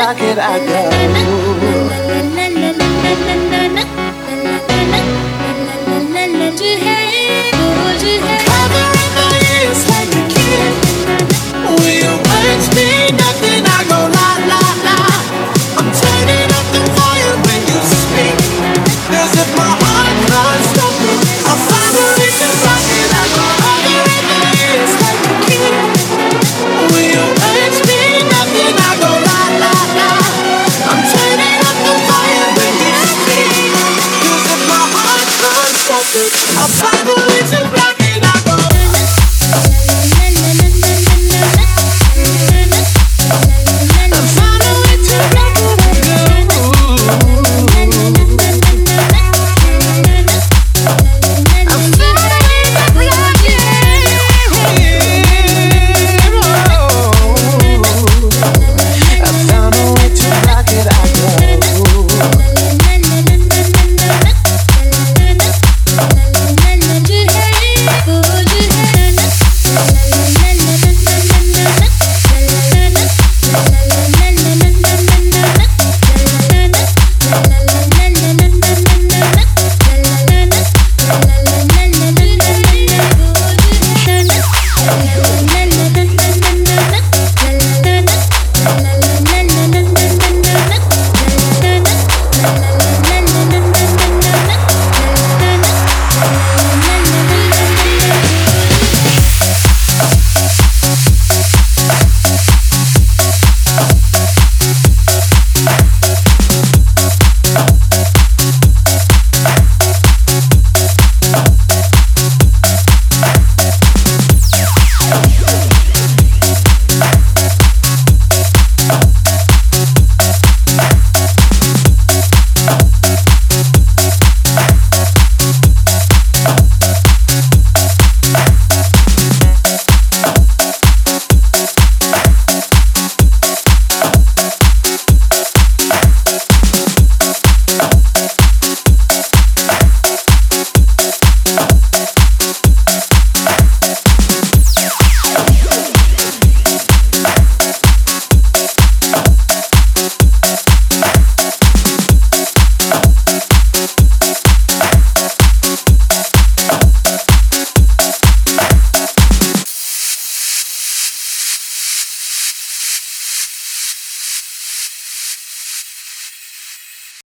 rocket I go.